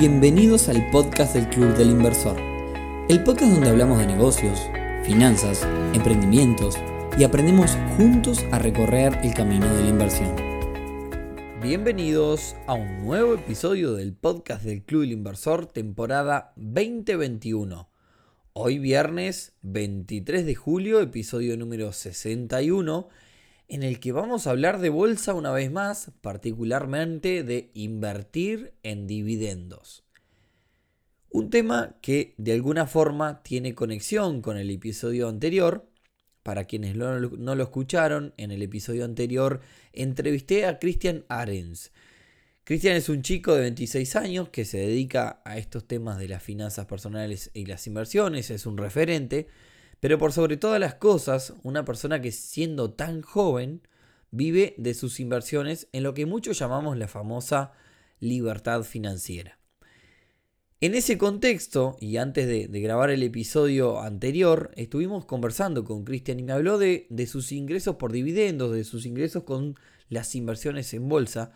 Bienvenidos al podcast del Club del Inversor, el podcast donde hablamos de negocios, finanzas, emprendimientos y aprendemos juntos a recorrer el camino de la inversión. Bienvenidos a un nuevo episodio del podcast del Club del Inversor, temporada 2021. Hoy viernes 23 de julio, episodio número 61 en el que vamos a hablar de bolsa una vez más, particularmente de invertir en dividendos. Un tema que de alguna forma tiene conexión con el episodio anterior. Para quienes no lo escucharon, en el episodio anterior entrevisté a Christian Arens. Christian es un chico de 26 años que se dedica a estos temas de las finanzas personales y las inversiones, es un referente pero por sobre todas las cosas, una persona que siendo tan joven vive de sus inversiones en lo que muchos llamamos la famosa libertad financiera. En ese contexto, y antes de, grabar el episodio anterior, estuvimos conversando con Cristian y me habló de, de sus ingresos por dividendos, de sus ingresos con las inversiones en bolsa,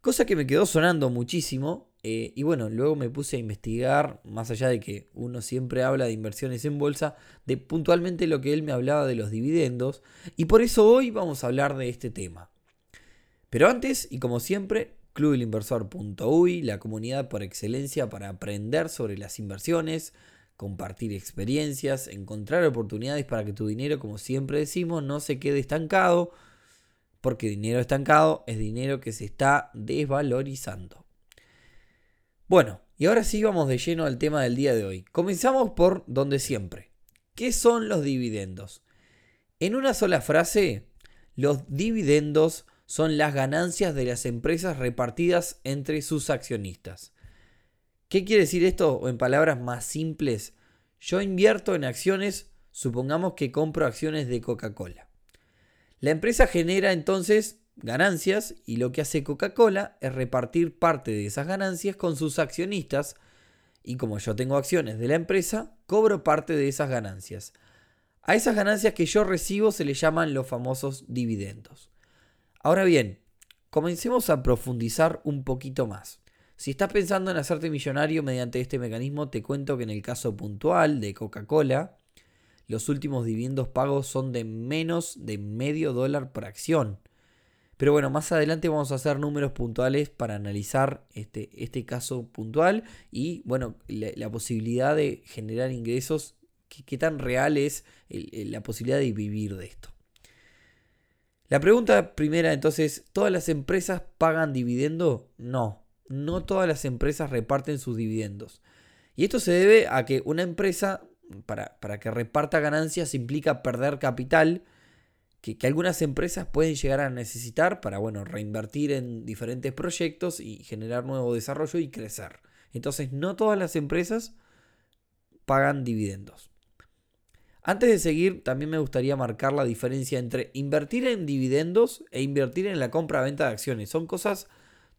cosa que me quedó sonando muchísimo eh, y bueno, luego me puse a investigar, más allá de que uno siempre habla de inversiones en bolsa, de puntualmente lo que él me hablaba de los dividendos. Y por eso hoy vamos a hablar de este tema. Pero antes, y como siempre, clubelinversor.uy, la comunidad por excelencia para aprender sobre las inversiones, compartir experiencias, encontrar oportunidades para que tu dinero, como siempre decimos, no se quede estancado, porque dinero estancado es dinero que se está desvalorizando. Bueno, y ahora sí vamos de lleno al tema del día de hoy. Comenzamos por donde siempre. ¿Qué son los dividendos? En una sola frase, los dividendos son las ganancias de las empresas repartidas entre sus accionistas. ¿Qué quiere decir esto en palabras más simples? Yo invierto en acciones, supongamos que compro acciones de Coca-Cola. La empresa genera entonces ganancias y lo que hace Coca-Cola es repartir parte de esas ganancias con sus accionistas y como yo tengo acciones de la empresa, cobro parte de esas ganancias. A esas ganancias que yo recibo se le llaman los famosos dividendos. Ahora bien, comencemos a profundizar un poquito más. Si estás pensando en hacerte millonario mediante este mecanismo, te cuento que en el caso puntual de Coca-Cola, los últimos dividendos pagos son de menos de medio dólar por acción. Pero bueno, más adelante vamos a hacer números puntuales para analizar este, este caso puntual y bueno, la, posibilidad de generar ingresos, qué tan real es la posibilidad de vivir de esto. La pregunta primera entonces, ¿todas las empresas pagan dividendo? No, no todas las empresas reparten sus dividendos. Y esto se debe a que una empresa, para, para que reparta ganancias, implica perder capital que, algunas empresas pueden llegar a necesitar para, bueno, reinvertir en diferentes proyectos y generar nuevo desarrollo y crecer. Entonces, no todas las empresas pagan dividendos. Antes de seguir, también me gustaría marcar la diferencia entre invertir en dividendos e invertir en la compra-venta de acciones. Son cosas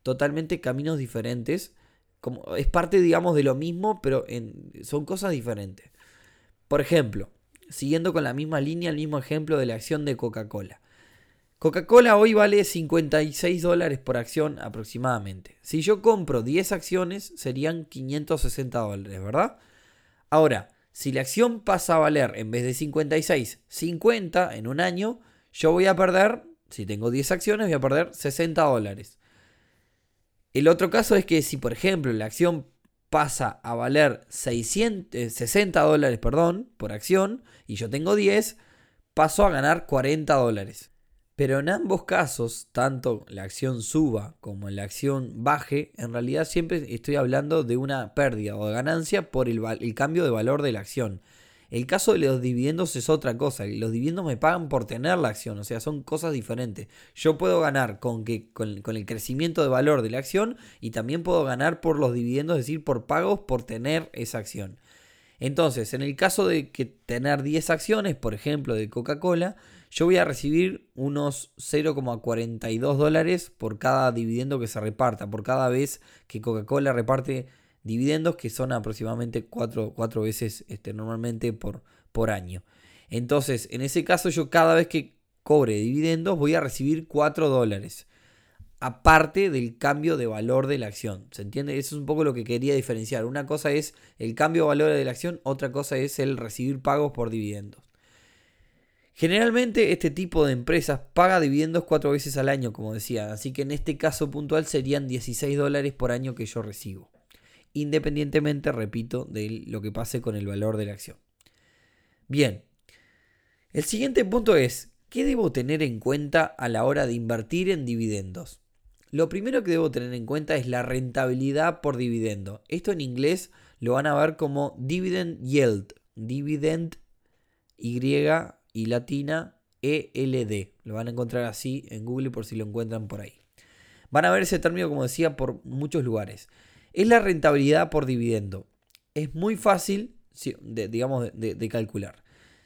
totalmente caminos diferentes. Como, es parte, digamos, de lo mismo, pero son cosas diferentes. Por ejemplo, siguiendo con la misma línea, el mismo ejemplo de la acción de Coca-Cola. Coca-Cola hoy vale 56 dólares por acción aproximadamente. Si yo compro 10 acciones serían 560 dólares, ¿verdad? Ahora, si la acción pasa a valer en vez de 56, 50 en un año, yo voy a perder, si tengo 10 acciones, voy a perder 60 dólares. El otro caso es que si, por ejemplo, la acción pasa a valer 600, 60 eh, dólares perdón, por acción y yo tengo 10, paso a ganar 40 dólares. Pero en ambos casos, tanto la acción suba como la acción baje, en realidad siempre estoy hablando de una pérdida o de ganancia por el, el cambio de valor de la acción. El caso de los dividendos es otra cosa. Los dividendos me pagan por tener la acción, o sea, son cosas diferentes. Yo puedo ganar con, que, con, el crecimiento de valor de la acción y también puedo ganar por los dividendos, es decir, por pagos por tener esa acción. Entonces, en el caso de que tener 10 acciones, por ejemplo, de Coca-Cola, yo voy a recibir unos 0,42 dólares por cada dividendo que se reparta, por cada vez que Coca-Cola reparte dividendos que son aproximadamente cuatro, veces este, normalmente por, por año. Entonces, en ese caso yo cada vez que cobre dividendos voy a recibir 4 dólares. aparte del cambio de valor de la acción. ¿Se entiende? Eso es un poco lo que quería diferenciar. Una cosa es el cambio de valor de la acción, otra cosa es el recibir pagos por dividendos. Generalmente este tipo de empresas paga dividendos cuatro veces al año, como decía, así que en este caso puntual serían 16 dólares por año que yo recibo, independientemente, repito, de lo que pase con el valor de la acción. Bien, el siguiente punto es, ¿qué debo tener en cuenta a la hora de invertir en dividendos? Lo primero que debo tener en cuenta es la rentabilidad por dividendo. Esto en inglés lo van a ver como dividend yield. Dividend Y y latina ELD. Lo van a encontrar así en Google por si lo encuentran por ahí. Van a ver ese término, como decía, por muchos lugares. Es la rentabilidad por dividendo. Es muy fácil, digamos, de calcular.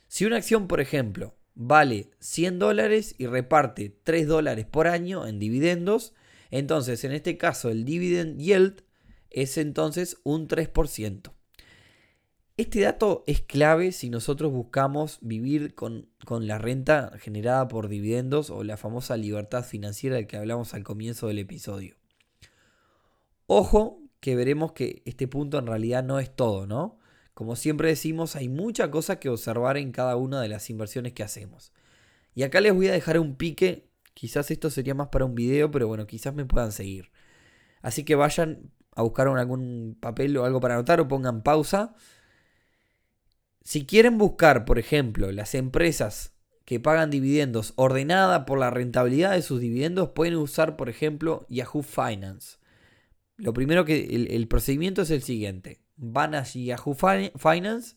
Si una acción, por ejemplo, vale 100 dólares y reparte 3 dólares por año en dividendos, entonces, en este caso, el dividend yield es entonces un 3%. Este dato es clave si nosotros buscamos vivir con, la renta generada por dividendos o la famosa libertad financiera de que hablamos al comienzo del episodio. Ojo que veremos que este punto en realidad no es todo, ¿no? Como siempre decimos, hay mucha cosa que observar en cada una de las inversiones que hacemos. Y acá les voy a dejar un pique Quizás esto sería más para un video, pero bueno, quizás me puedan seguir. Así que vayan a buscar algún papel o algo para anotar o pongan pausa. Si quieren buscar, por ejemplo, las empresas que pagan dividendos ordenada por la rentabilidad de sus dividendos, pueden usar, por ejemplo, Yahoo Finance. Lo primero que el, procedimiento es el siguiente. Van a Yahoo Finance,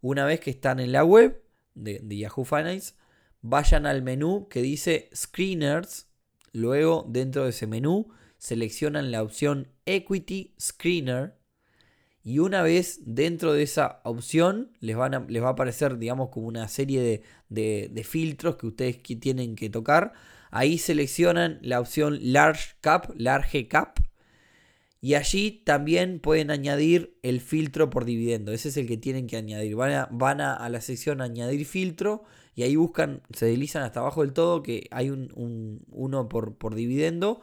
una vez que están en la web de Yahoo Finance, vayan al menú que dice Screeners. Luego, dentro de ese menú, seleccionan la opción Equity Screener. Y una vez dentro de esa opción, les, van les va a aparecer, digamos, como una serie de, filtros que ustedes tienen que tocar. Ahí seleccionan la opción Large Cap, Large Cap. Y allí también pueden añadir el filtro por dividendo. Ese es el que tienen que añadir. Van a, van a la sección Añadir filtro y ahí buscan, se deslizan hasta abajo del todo que hay un, uno por, por, dividendo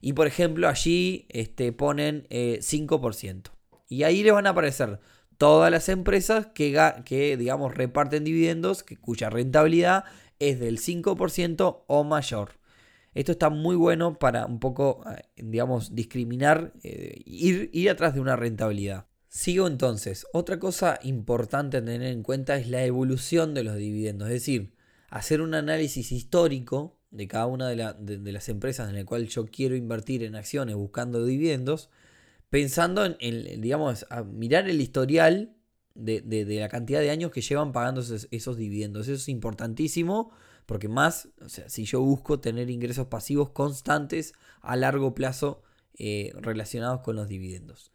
y por ejemplo allí este, ponen 5%. Eh, y ahí les van a aparecer todas las empresas que, que digamos reparten dividendos que, cuya rentabilidad es del 5% o mayor. Esto está muy bueno para un poco, eh, digamos, discriminar, eh, ir, ir atrás de una rentabilidad. Sigo entonces. Otra cosa importante a tener en cuenta es la evolución de los dividendos, es decir, hacer un análisis histórico de cada una de, las empresas en la cual yo quiero invertir en acciones buscando dividendos, pensando en, digamos, mirar el historial de, la cantidad de años que llevan pagando esos, dividendos. Eso es importantísimo porque más, o sea, si yo busco tener ingresos pasivos constantes a largo plazo eh, relacionados con los dividendos.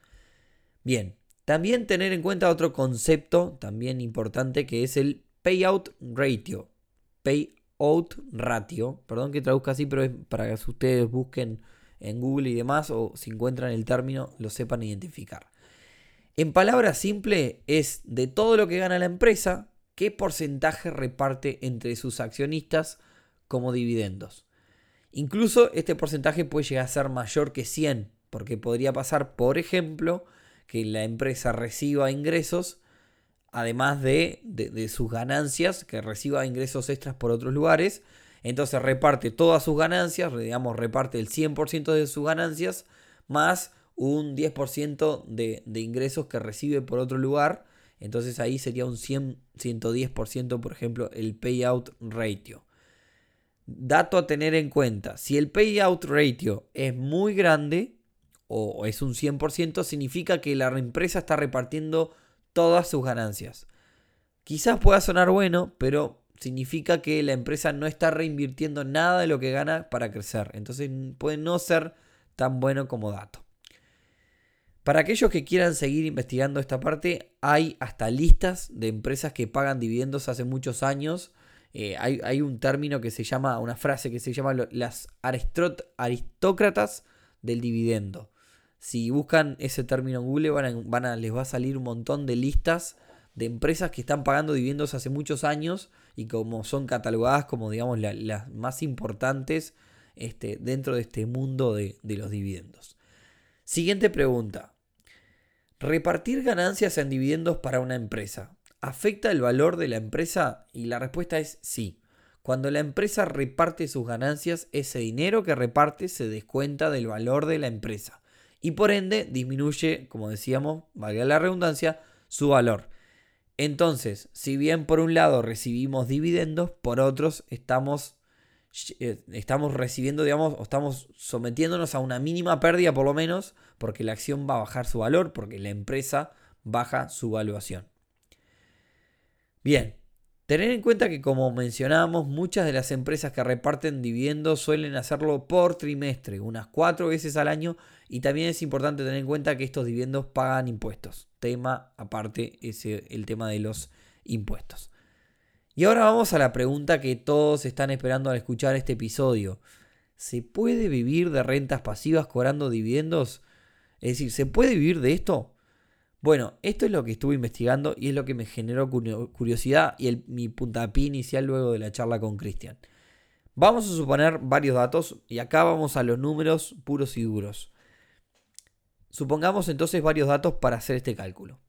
Bien, también tener en cuenta otro concepto también importante que es el payout ratio. Payout ratio. Perdón que traduzca así, pero es para que ustedes busquen en Google y demás o si encuentran el término lo sepan identificar. En palabras simples es de todo lo que gana la empresa, qué porcentaje reparte entre sus accionistas como dividendos. Incluso este porcentaje puede llegar a ser mayor que 100, porque podría pasar, por ejemplo, que la empresa reciba ingresos, además de, sus ganancias, que reciba ingresos extras por otros lugares. Entonces reparte todas sus ganancias, digamos, reparte el 100% de sus ganancias, más un 10% de, de, ingresos que recibe por otro lugar. Entonces ahí sería un 100, 110%, por ejemplo, el payout ratio. Dato a tener en cuenta, si el payout ratio es muy grande, o es un 100%, significa que la empresa está repartiendo todas sus ganancias. Quizás pueda sonar bueno, pero significa que la empresa no está reinvirtiendo nada de lo que gana para crecer. Entonces puede no ser tan bueno como dato. Para aquellos que quieran seguir investigando esta parte, hay hasta listas de empresas que pagan dividendos hace muchos años. Eh, hay, un término que se llama, una frase que se llama las aristócratas del dividendo. Si buscan ese término en Google, van a, les va a salir un montón de listas de empresas que están pagando dividendos hace muchos años y como son catalogadas como, digamos, las más importantes este, dentro de este mundo de los dividendos. Siguiente pregunta. ¿Repartir ganancias en dividendos para una empresa afecta el valor de la empresa? Y la respuesta es sí. Cuando la empresa reparte sus ganancias, ese dinero que reparte se descuenta del valor de la empresa y por ende disminuye, como decíamos, valga la redundancia, su valor. Entonces, si bien por un lado recibimos dividendos, por otros estamos, estamos recibiendo, digamos, o estamos sometiéndonos a una mínima pérdida por lo menos, porque la acción va a bajar su valor, porque la empresa baja su valuación. Bien, Tener en cuenta que como mencionábamos, muchas de las empresas que reparten dividendos suelen hacerlo por trimestre, unas cuatro veces al año, y también es importante tener en cuenta que estos dividendos pagan impuestos. Tema aparte es el tema de los impuestos. Y ahora vamos a la pregunta que todos están esperando al escuchar este episodio. ¿Se puede vivir de rentas pasivas cobrando dividendos? Es decir, ¿se puede vivir de esto? Bueno, esto es lo que estuve investigando y es lo que me generó curiosidad y mi puntapié inicial luego de la charla con Cristian. Vamos a suponer varios datos y acá vamos a los números puros y duros. Supongamos entonces varios datos para hacer este cálculo.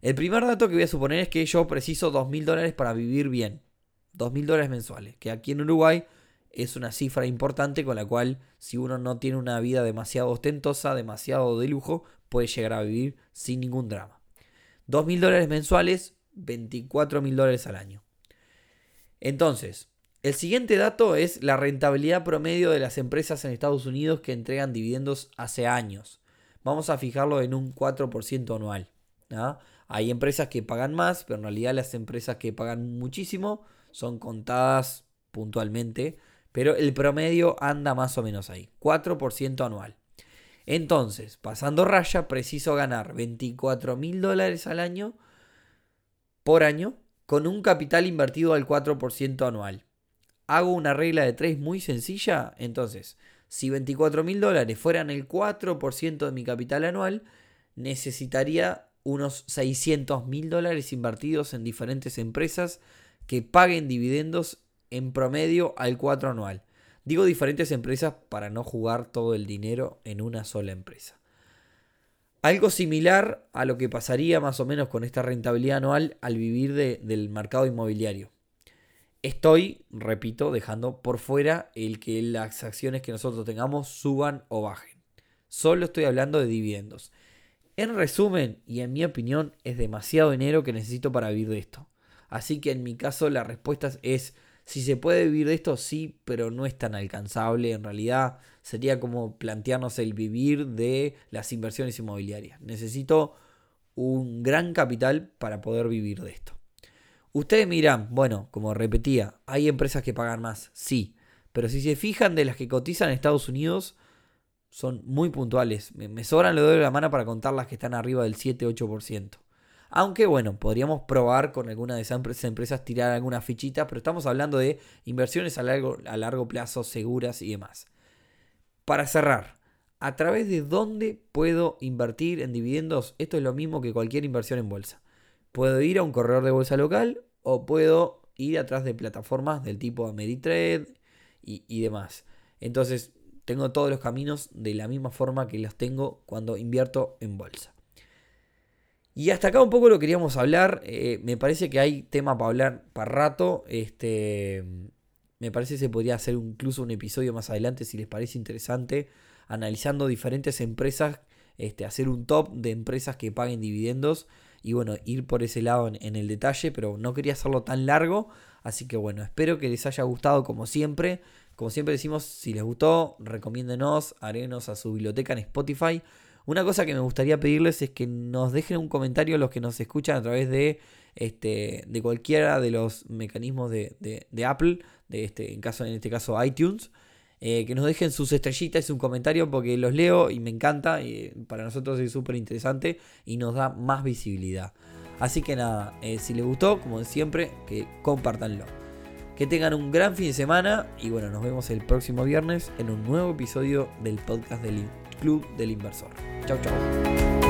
El primer dato que voy a suponer es que yo preciso 2.000 dólares para vivir bien. 2.000 dólares mensuales, que aquí en Uruguay es una cifra importante con la cual si uno no tiene una vida demasiado ostentosa, demasiado de lujo, puede llegar a vivir sin ningún drama. 2.000 dólares mensuales, 24.000 dólares al año. Entonces, el siguiente dato es la rentabilidad promedio de las empresas en Estados Unidos que entregan dividendos hace años. Vamos a fijarlo en un 4% anual. Hay empresas que pagan más, pero en realidad las empresas que pagan muchísimo son contadas puntualmente, pero el promedio anda más o menos ahí, 4% anual. Entonces, pasando raya, preciso ganar 24 mil dólares al año por año con un capital invertido al 4% anual. Hago una regla de 3 muy sencilla. Entonces, si 24 mil dólares fueran el 4% de mi capital anual, necesitaría unos 600 mil dólares invertidos en diferentes empresas que paguen dividendos en promedio al 4 anual. Digo diferentes empresas para no jugar todo el dinero en una sola empresa. Algo similar a lo que pasaría más o menos con esta rentabilidad anual al vivir del mercado inmobiliario. Estoy, repito, dejando por fuera el que las acciones que nosotros tengamos suban o bajen. Solo estoy hablando de dividendos. En resumen, y en mi opinión, es demasiado dinero que necesito para vivir de esto. Así que en mi caso la respuesta es si se puede vivir de esto, sí, pero no es tan alcanzable. En realidad sería como plantearnos el vivir de las inversiones inmobiliarias. Necesito un gran capital para poder vivir de esto. Ustedes miran, bueno, como repetía, hay empresas que pagan más, sí, pero si se fijan de las que cotizan en Estados Unidos, son muy puntuales. Me, sobran le doy la mano para contar las que están arriba del 7-8%. Aunque bueno, podríamos probar con alguna de esas empresas tirar alguna fichita, pero estamos hablando de inversiones a largo, a largo plazo seguras y demás. Para cerrar, ¿a través de dónde puedo invertir en dividendos? Esto es lo mismo que cualquier inversión en bolsa. Puedo ir a un corredor de bolsa local o puedo ir atrás de plataformas del tipo Ameritrade y, y demás. Entonces, tengo todos los caminos de la misma forma que los tengo cuando invierto en bolsa. Y hasta acá un poco lo queríamos hablar. Eh, me parece que hay tema para hablar para rato. Este, me parece que se podría hacer incluso un episodio más adelante si les parece interesante. Analizando diferentes empresas. Este, hacer un top de empresas que paguen dividendos. Y bueno, ir por ese lado en, el detalle. Pero no quería hacerlo tan largo. Así que bueno, espero que les haya gustado como siempre. Como siempre decimos, si les gustó, recomiéndenos, arenos a su biblioteca en Spotify una cosa que me gustaría pedirles es que nos dejen un comentario los que nos escuchan a través de, este, de cualquiera de los mecanismos de, Apple, de este, en, caso, en este caso iTunes. Eh, que nos dejen sus estrellitas y un comentario porque los leo y me encanta. Y para nosotros es súper interesante y nos da más visibilidad. Así que nada, eh, si les gustó, como siempre, que compartanlo. Que tengan un gran fin de semana y bueno, nos vemos el próximo viernes en un nuevo episodio del podcast del Club del Inversor. Chau, chau.